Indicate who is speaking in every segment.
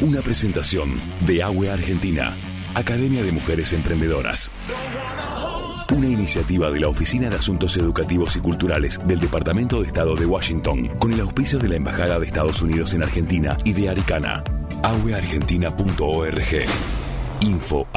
Speaker 1: Una presentación de AWE Argentina, Academia de Mujeres Emprendedoras. Una iniciativa de la Oficina de Asuntos Educativos y Culturales del Departamento de Estado de Washington, con el auspicio de la Embajada de Estados Unidos en Argentina y de Aricana. aweargentina.org. Info.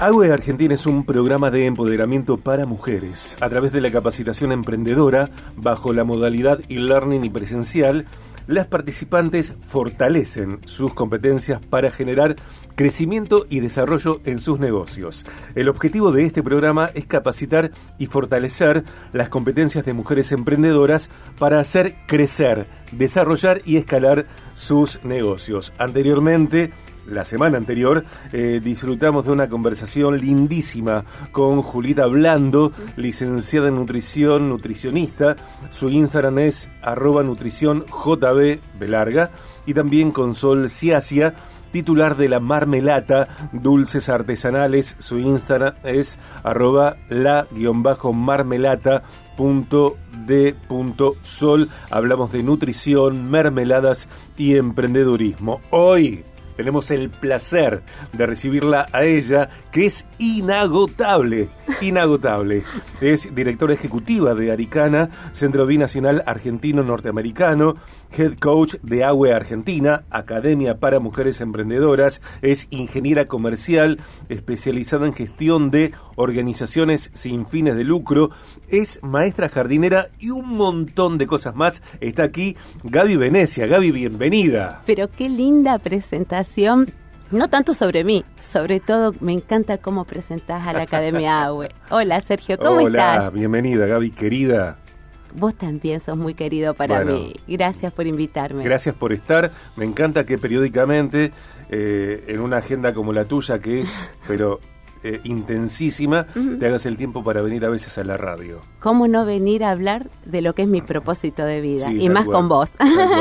Speaker 2: AWE Argentina es un programa de empoderamiento para mujeres. A través de la capacitación emprendedora, bajo la modalidad e-learning y presencial, las participantes fortalecen sus competencias para generar crecimiento y desarrollo en sus negocios. El objetivo de este programa es capacitar y fortalecer las competencias de mujeres emprendedoras para hacer crecer, desarrollar y escalar sus negocios. Anteriormente, la semana anterior, eh, disfrutamos de una conversación lindísima con Julita Blando, licenciada en nutrición, nutricionista. Su Instagram es arroba nutrición. Y también con Sol Ciacia, titular de la Marmelata Dulces Artesanales. Su Instagram es arroba la-marmelata sol. Hablamos de nutrición, mermeladas y emprendedurismo. Hoy tenemos el placer de recibirla a ella, que es inagotable, inagotable. Es directora ejecutiva de Aricana, Centro Binacional Argentino Norteamericano, head coach de AWE Argentina, Academia para Mujeres Emprendedoras, es ingeniera comercial especializada en gestión de organizaciones sin fines de lucro, es maestra jardinera y un montón de cosas más. Está aquí Gaby Venecia. Gaby, bienvenida.
Speaker 3: Pero qué linda presentación. No tanto sobre mí, sobre todo me encanta cómo presentás a la Academia AWE. Hola Sergio, ¿cómo estás?
Speaker 2: Hola, bienvenida Gaby, querida.
Speaker 3: Vos también sos muy querido para mí. Gracias por invitarme.
Speaker 2: Gracias por estar. Me encanta que periódicamente, eh, en una agenda como la tuya, que es, pero eh, intensísima, te hagas el tiempo para venir a veces a la radio.
Speaker 3: ¿Cómo no venir a hablar de lo que es mi propósito de vida? y más con vos.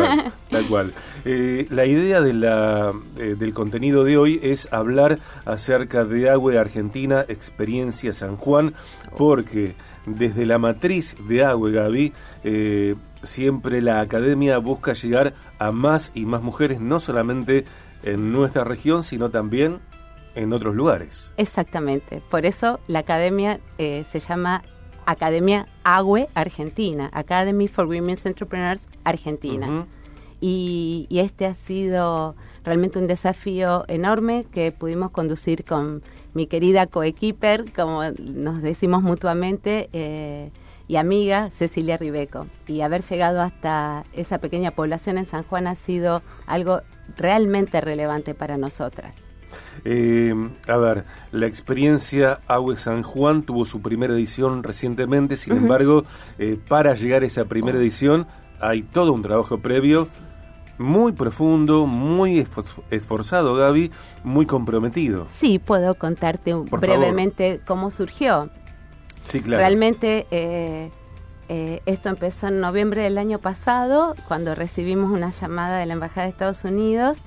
Speaker 2: Tal cual. Eh, la idea de la, del contenido de hoy es hablar acerca de Agua Argentina, Experiencia San Juan, porque desde la matriz de Agua, Gaby, eh, siempre la academia busca llegar a más y más mujeres, no solamente en nuestra región, sino también en otros lugares.
Speaker 3: Exactamente. Por eso la academia eh, se llama Academia AWE Argentina, Academy for Women's Entrepreneurs Argentina. y, y este ha sido realmente un desafío enorme que pudimos conducir con mi querida coequiper, como nos decimos mutuamente, eh, y amiga Cecilia Ribeco. Y haber llegado hasta esa pequeña población en San Juan ha sido algo realmente relevante para nosotras.
Speaker 2: Eh, a ver, la experiencia Agua San Juan tuvo su primera edición recientemente, sin embargo, eh, para llegar a esa primera edición hay todo un trabajo previo muy profundo, muy esforzado, Gaby, muy comprometido.
Speaker 3: Sí, puedo contarte brevemente cómo surgió.
Speaker 2: Sí, claro.
Speaker 3: Realmente eh, eh, esto empezó en noviembre del año pasado, cuando recibimos una llamada de la Embajada de Estados Unidos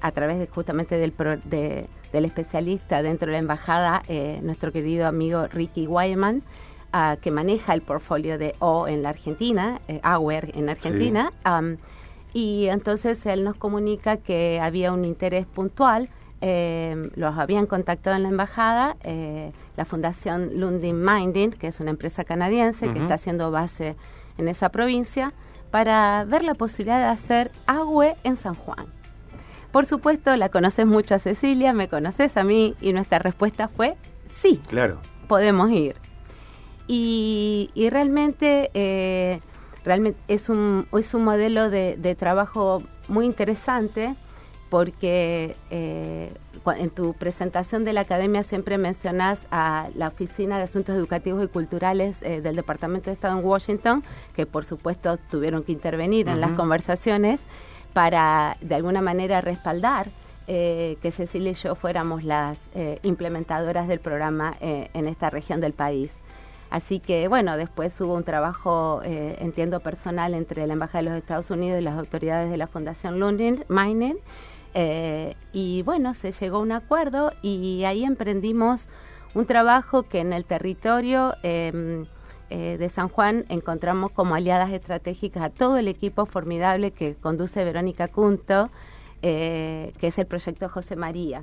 Speaker 3: a través de, justamente del, del especialista dentro de la Embajada, eh, nuestro querido amigo Ricky Wyman, ah, que maneja el portfolio de O en la Argentina, AWER en Argentina. Y entonces él nos comunica que había un interés puntual. Eh, los habían contactado en la embajada, eh, la Fundación Lundin Minding, que es una empresa canadiense que está haciendo base en esa provincia, para ver la posibilidad de hacer agua en San Juan. Por supuesto, la conoces mucho a Cecilia, me conoces a mí, y nuestra respuesta fue sí.
Speaker 2: Claro.
Speaker 3: Podemos ir. Y, y realmente eh, realmente es un, es un modelo de, trabajo muy interesante porque eh, en tu presentación de la academia siempre mencionas a la Oficina de Asuntos Educativos y Culturales eh, del Departamento de Estado en Washington, que por supuesto tuvieron que intervenir en las conversaciones para de alguna manera respaldar eh, que Cecilia y yo fuéramos las implementadoras del programa en esta región del país. Así que bueno, después hubo un trabajo, eh, entiendo, personal entre la Embajada de los Estados Unidos y las autoridades de la Fundación Lundin Mining Eh, y bueno, se llegó a un acuerdo y ahí emprendimos un trabajo que en el territorio em, eh, de San Juan encontramos como aliadas estratégicas a todo el equipo formidable que conduce Verónica Cunto, eh, que es el proyecto José María.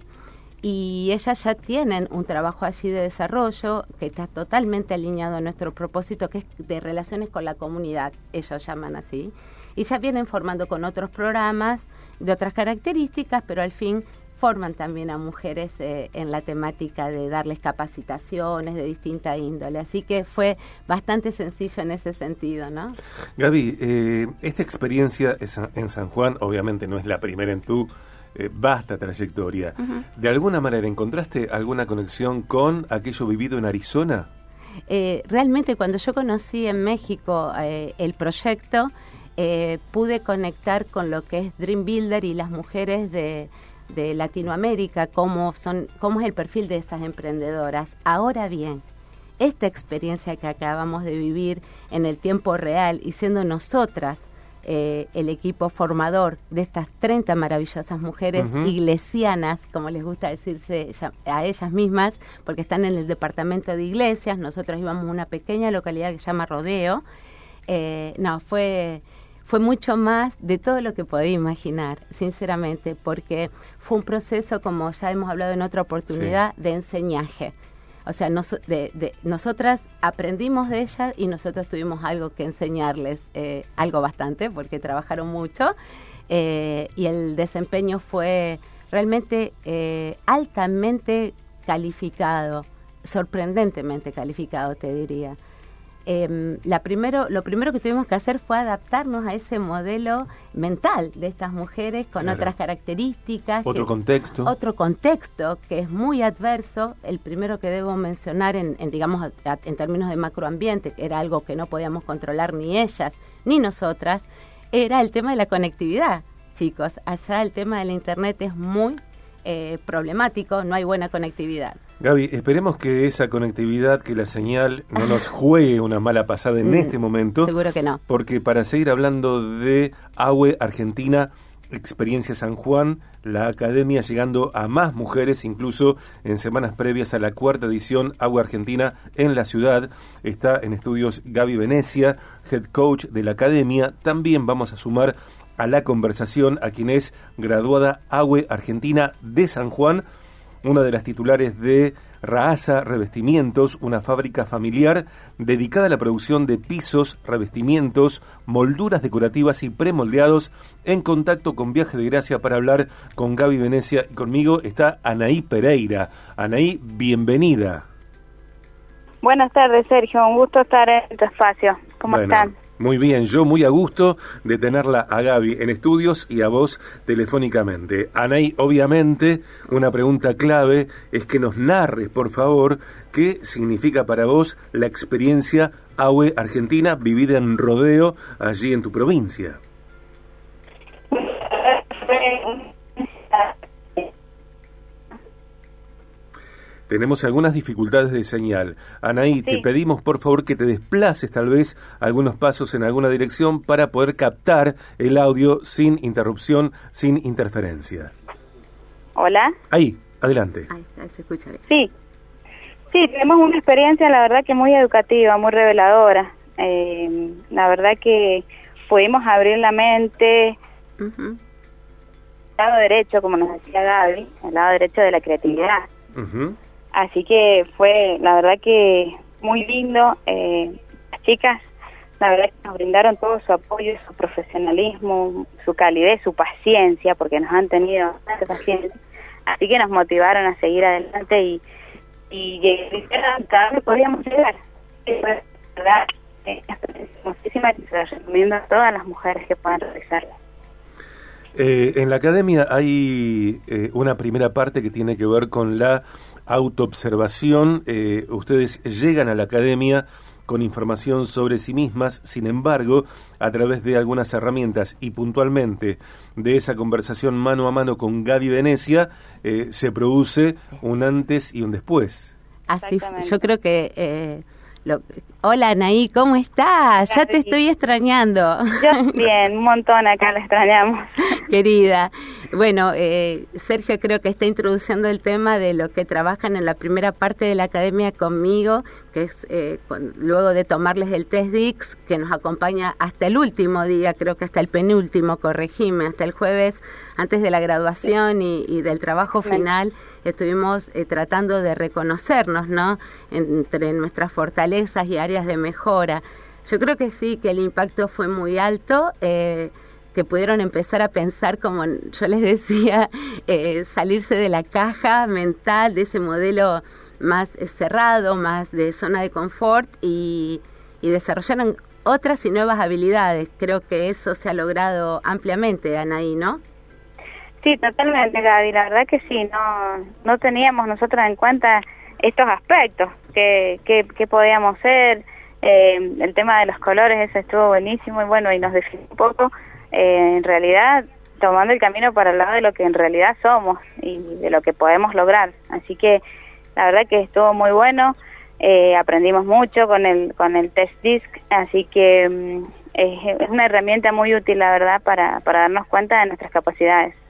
Speaker 3: Y ellas ya tienen un trabajo allí de desarrollo que está totalmente alineado a nuestro propósito, que es de relaciones con la comunidad, ellos llaman así. Y ya vienen formando con otros programas de otras características, pero al fin forman también a mujeres eh, en la temática de darles capacitaciones de distinta índole. Así que fue bastante sencillo en ese sentido, ¿no?
Speaker 2: Gaby, eh, esta experiencia en San Juan obviamente no es la primera en tu eh, vasta trayectoria. ¿De alguna manera encontraste alguna conexión con aquello vivido en Arizona?
Speaker 3: realmente cuando yo conocí en México el proyecto, pude conectar con lo que es Dream Builder y las mujeres de de Latinoamérica, cómo, son, cómo es el perfil de esas emprendedoras. Ahora bien, esta experiencia que acabamos de vivir en el tiempo real y siendo nosotras eh, el equipo formador de estas 30 maravillosas mujeres iglesianas, como les gusta decirse a ellas mismas, porque están en el departamento de iglesias, nosotros íbamos a una pequeña localidad que se llama Rodeo, eh, no, fue fue mucho más de todo lo que podía imaginar, sinceramente, porque fue un proceso, como ya hemos hablado en otra oportunidad, de enseñaje. O sea, de, nosotras aprendimos de ellas y nosotros tuvimos algo que enseñarles, eh, algo bastante, porque trabajaron mucho, eh, y el desempeño fue realmente eh, altamente calificado, sorprendentemente calificado, te diría. Em, la primero, lo primero que tuvimos que hacer fue adaptarnos a ese modelo mental de estas mujeres con otras características.
Speaker 2: Otro contexto.
Speaker 3: Otro contexto que es muy adverso. El primero que debo mencionar en, digamos, en términos de macroambiente, que era algo que no podíamos controlar ni ellas ni nosotras, era el tema de la conectividad. Chicos, allá el tema del Internet es muy eh, problemático, no hay buena conectividad.
Speaker 2: Gaby, esperemos que esa conectividad, que la señal no nos juegue una mala pasada en mm, este momento.
Speaker 3: Seguro que no.
Speaker 2: Porque para seguir hablando de AWE Argentina, Experiencia San Juan, la academia llegando a más mujeres, incluso en semanas previas a la cuarta edición Agua Argentina en la ciudad. Está en estudios Gaby Venecia, head coach de la academia. También vamos a sumar a la conversación a quien es graduada AWE Argentina de San Juan una de las titulares de Raasa Revestimientos, una fábrica familiar dedicada a la producción de pisos, revestimientos, molduras decorativas y premoldeados, en contacto con Viaje de Gracia para hablar con Gaby Venecia y conmigo está Anaí Pereira. Anaí, bienvenida.
Speaker 4: Buenas tardes, Sergio. Un gusto estar en tu espacio. ¿Cómo están?
Speaker 2: Muy bien, yo muy a gusto de tenerla a Gaby en estudios y a vos telefónicamente. Anaí, obviamente, una pregunta clave es que nos narres, por favor, qué significa para vos la experiencia AUE Argentina vivida en rodeo allí en tu provincia. Tenemos algunas dificultades de señal. Anaí, te pedimos por favor que te desplaces tal vez algunos pasos en alguna dirección para poder captar el audio sin interrupción, sin interferencia.
Speaker 4: Hola.
Speaker 2: Ahí, adelante.
Speaker 3: Ahí, se escucha bien.
Speaker 4: Sí. Sí, tenemos una experiencia, la verdad que muy educativa, muy reveladora. Eh, la verdad que pudimos abrir la mente, el lado derecho, como nos decía Gaby, el lado derecho de la creatividad. Así que fue, la verdad que muy lindo. Eh, las chicas, la verdad que nos brindaron todo su apoyo, su profesionalismo, su calidez, su paciencia, porque nos han tenido bastante paciencia. Así que nos motivaron a seguir adelante y, y cada vez podíamos llegar. La verdad, eh, muchísimas y se las recomiendo a todas las mujeres que puedan realizarla.
Speaker 2: Eh, en la academia hay eh, una primera parte que tiene que ver con la autoobservación. Eh, ustedes llegan a la academia con información sobre sí mismas, sin embargo, a través de algunas herramientas y puntualmente de esa conversación mano a mano con Gaby Venecia, se produce un antes y un después.
Speaker 3: Así, yo creo que Hola Anaí, ¿cómo estás? Ya te estoy extrañando.
Speaker 4: Yo bien, un montón acá la extrañamos.
Speaker 3: Querida, bueno, eh, Sergio creo que está introduciendo el tema de lo que trabajan en la primera parte de la academia conmigo, que es eh, luego de tomarles el test DIX, que nos acompaña hasta el último día, creo que hasta el penúltimo, corregime, hasta el jueves antes de la graduación y, del trabajo final estuvimos eh, tratando de reconocernos, ¿no? Entre nuestras fortalezas y áreas de mejora. Yo creo que sí, que el impacto fue muy alto, eh, que pudieron empezar a pensar, como yo les decía, eh, salirse de la caja mental, de ese modelo más cerrado, más de zona de confort y, y desarrollaron otras y nuevas habilidades. Creo que eso se ha logrado ampliamente, Anaí, ¿no?
Speaker 4: Sí, totalmente, Gaby. La verdad que sí, no, no teníamos nosotros en cuenta estos aspectos que, que, podíamos ser. Eh, el tema de los colores, eso estuvo buenísimo y bueno, y nos definió un poco, eh, en realidad, tomando el camino para el lado de lo que en realidad somos y de lo que podemos lograr. Así que la verdad que estuvo muy bueno, eh, aprendimos mucho con el, con el test disc, así que mm, es, una herramienta muy útil, la verdad, para, para darnos cuenta de nuestras capacidades.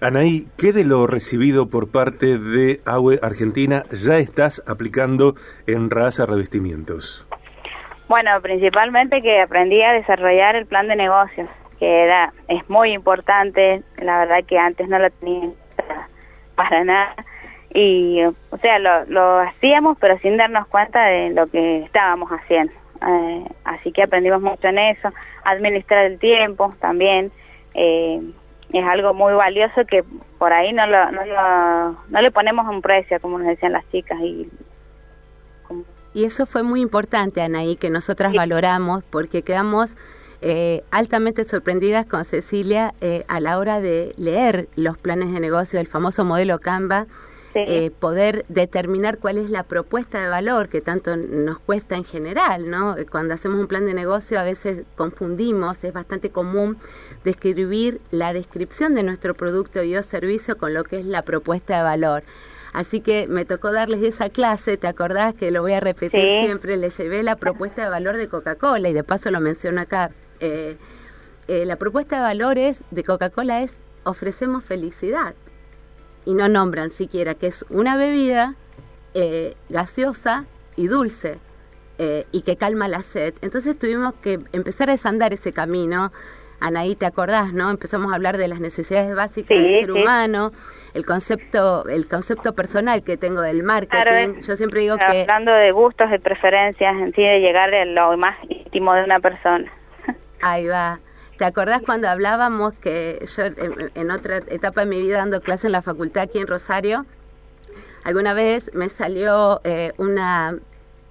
Speaker 2: Anaí, ¿qué de lo recibido por parte de AUE Argentina ya estás aplicando en Raza Revestimientos?
Speaker 4: Bueno, principalmente que aprendí a desarrollar el plan de negocios, que era es muy importante, la verdad que antes no lo tenía para nada. Y o sea lo, lo hacíamos pero sin darnos cuenta de lo que estábamos haciendo. Eh, así que aprendimos mucho en eso administrar el tiempo también eh, es algo muy valioso que por ahí no, lo, no, le ponemos un precio, como nos decían las chicas. Y,
Speaker 3: y eso fue muy importante, Anaí, que nosotras valoramos porque quedamos eh, altamente sorprendidas con Cecilia eh, a la hora de leer los planes de negocio, el famoso modelo Canva eh, poder determinar cuál es la propuesta de valor que tanto nos cuesta en general, ¿no? Cuando hacemos un plan de negocio a veces confundimos, es bastante común describir la descripción de nuestro producto y o servicio con lo que es la propuesta de valor. Así que me tocó darles esa clase, ¿te acordás que lo voy a repetir siempre? Les llevé la propuesta de valor de Coca-Cola y de paso lo menciono acá. Eh, eh, la propuesta de valores de Coca-Cola es ofrecemos felicidad y no nombran siquiera que es una bebida eh, gaseosa y dulce eh, y que calma la sed. Entonces tuvimos que empezar a desandar ese camino. Anaí, ¿te acordás, no? Empezamos a hablar de las necesidades básicas del ser humano, el concepto, el concepto personal que tengo del marketing. Yo siempre digo que
Speaker 4: hablando de gustos, de preferencias, en sí de llegar a lo más íntimo de una persona.
Speaker 3: Ahí va. ¿Te acordás cuando hablábamos que yo en, otra etapa de mi vida dando clase en la facultad aquí en Rosario, alguna vez me salió eh, una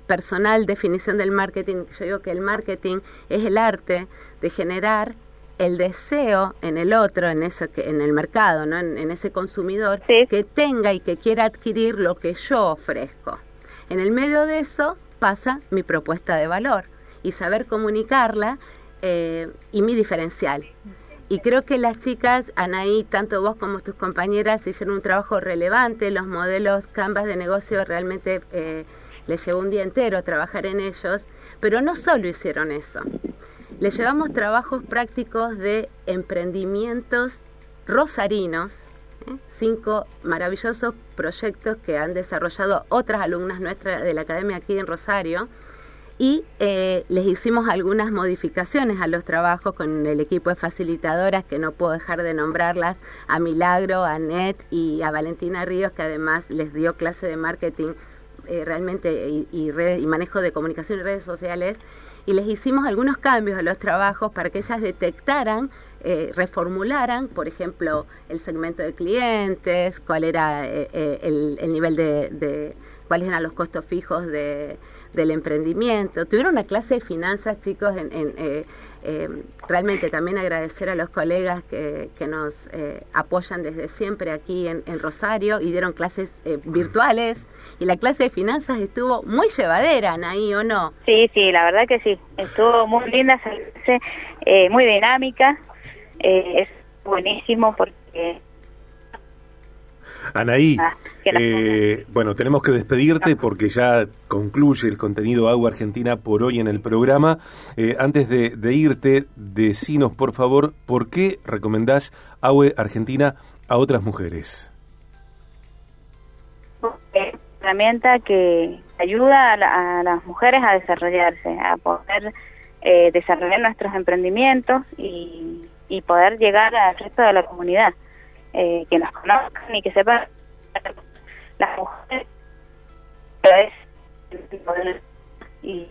Speaker 3: personal definición del marketing, yo digo que el marketing es el arte de generar el deseo en el otro, en eso que, en el mercado, ¿no? en, ese consumidor, que tenga y que quiera adquirir lo que yo ofrezco. En el medio de eso pasa mi propuesta de valor y saber comunicarla eh, y mi diferencial. Y creo que las chicas, Anaí, tanto vos como tus compañeras, hicieron un trabajo relevante. Los modelos Canvas de negocio realmente eh, les llevó un día entero trabajar en ellos. Pero no solo hicieron eso. Les llevamos trabajos prácticos de emprendimientos rosarinos, ¿eh? cinco maravillosos proyectos que han desarrollado otras alumnas nuestras de la academia aquí en Rosario y eh, les hicimos algunas modificaciones a los trabajos con el equipo de facilitadoras, que no puedo dejar de nombrarlas, a Milagro, a Net y a Valentina Ríos, que además les dio clase de marketing eh, realmente y, y, y manejo de comunicación y redes sociales, y les hicimos algunos cambios a los trabajos para que ellas detectaran eh, reformularan, por ejemplo, el segmento de clientes, cuál era el, nivel de, de, cuáles eran los costos fijos de, del emprendimiento. Tuvieron una clase de finanzas, chicos, en, eh, eh, realmente también agradecer a los colegas que, que nos eh, apoyan desde siempre aquí en, Rosario y dieron clases virtuales. Y la clase de finanzas estuvo muy llevadera, ahí ¿o no?
Speaker 4: Sí, sí, la verdad que sí. Estuvo muy linda, muy dinámica. es buenísimo porque
Speaker 2: Anaí, ah, eh, bueno, tenemos que despedirte porque ya concluye el contenido Agua Argentina por hoy en el programa. Eh, antes de, irte, decinos por favor por qué recomendás Agua Argentina a otras mujeres.
Speaker 4: herramienta que ayuda a, las mujeres a desarrollarse, a poder eh, desarrollar nuestros emprendimientos y, y poder llegar al resto de la comunidad. Eh, que nos conozcan y que sepan las mujeres
Speaker 2: y,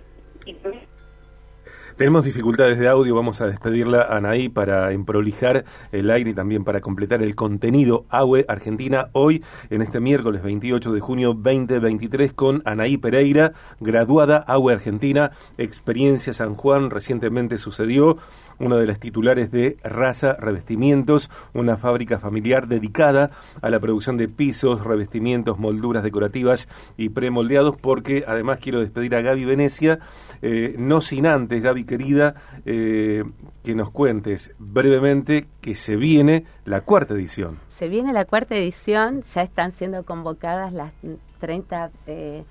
Speaker 2: tenemos dificultades de audio, vamos a despedirla a Anaí para emprolijar el aire y también para completar el contenido AUE Argentina hoy en este miércoles 28 de junio 2023 con Anaí Pereira, graduada AUE Argentina, experiencia San Juan, recientemente sucedió una de las titulares de Raza Revestimientos, una fábrica familiar dedicada a la producción de pisos, revestimientos, molduras decorativas y premoldeados, porque además quiero despedir a Gaby Venecia, eh, no sin antes, Gaby querida, eh, que nos cuentes brevemente que se viene la cuarta edición.
Speaker 3: Se viene la cuarta edición, ya están siendo convocadas las 30 eh,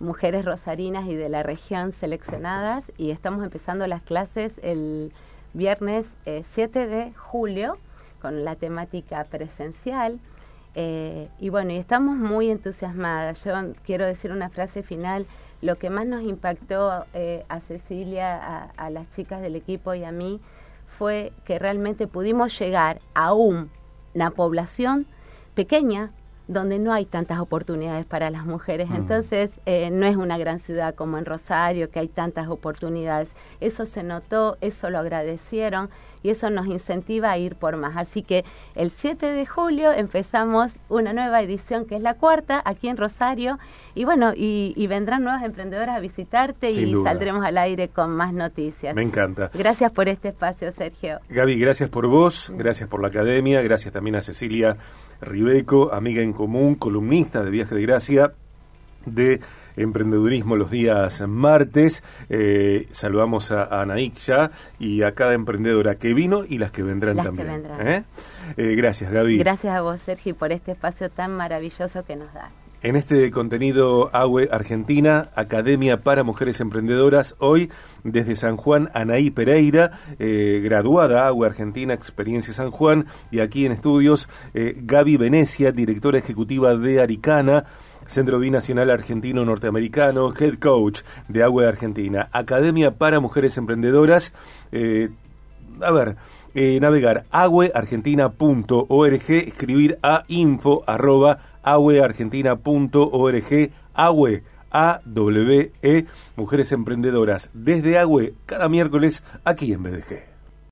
Speaker 3: mujeres rosarinas y de la región seleccionadas y estamos empezando las clases el viernes 7 eh, de julio con la temática presencial. Eh, y bueno, y estamos muy entusiasmadas. Yo quiero decir una frase final. Lo que más nos impactó eh, a Cecilia, a, las chicas del equipo y a mí fue que realmente pudimos llegar a una población pequeña, donde no hay tantas oportunidades para las mujeres. Mm. Entonces, eh, no es una gran ciudad como en Rosario, que hay tantas oportunidades. Eso se notó, eso lo agradecieron y eso nos incentiva a ir por más. Así que el 7 de julio empezamos una nueva edición que es la cuarta aquí en Rosario y bueno, y, vendrán nuevas emprendedoras a visitarte y saldremos al aire con más noticias.
Speaker 2: Me encanta.
Speaker 3: Gracias por este espacio, Sergio.
Speaker 2: Gaby, gracias por vos, gracias por la academia, gracias también a Cecilia Ribeco, amiga en común, columnista de Viaje de Gracia de emprendedurismo los días martes. Eh, saludamos a, a ya y a cada emprendedora que vino y las que vendrán también. ¿eh? Eh, gracias, Gaby.
Speaker 3: Gracias a vos, Sergio, por este espacio tan maravilloso que nos da.
Speaker 2: En este contenido AWE Argentina, Academia para Mujeres Emprendedoras, hoy desde San Juan, Anaí Pereira, graduada AWE Argentina, Experiencia San Juan, y aquí en estudios Gaby Venecia, directora ejecutiva de Aricana. Centro Binacional Argentino Norteamericano, Head Coach de Agua de Argentina, Academia para Mujeres Emprendedoras. Eh, a ver, eh, navegar agueargentina.org, escribir a info arroba agueargentina.org, agüe, A-W-E, Mujeres Emprendedoras, desde Agüe, cada miércoles aquí en BDG.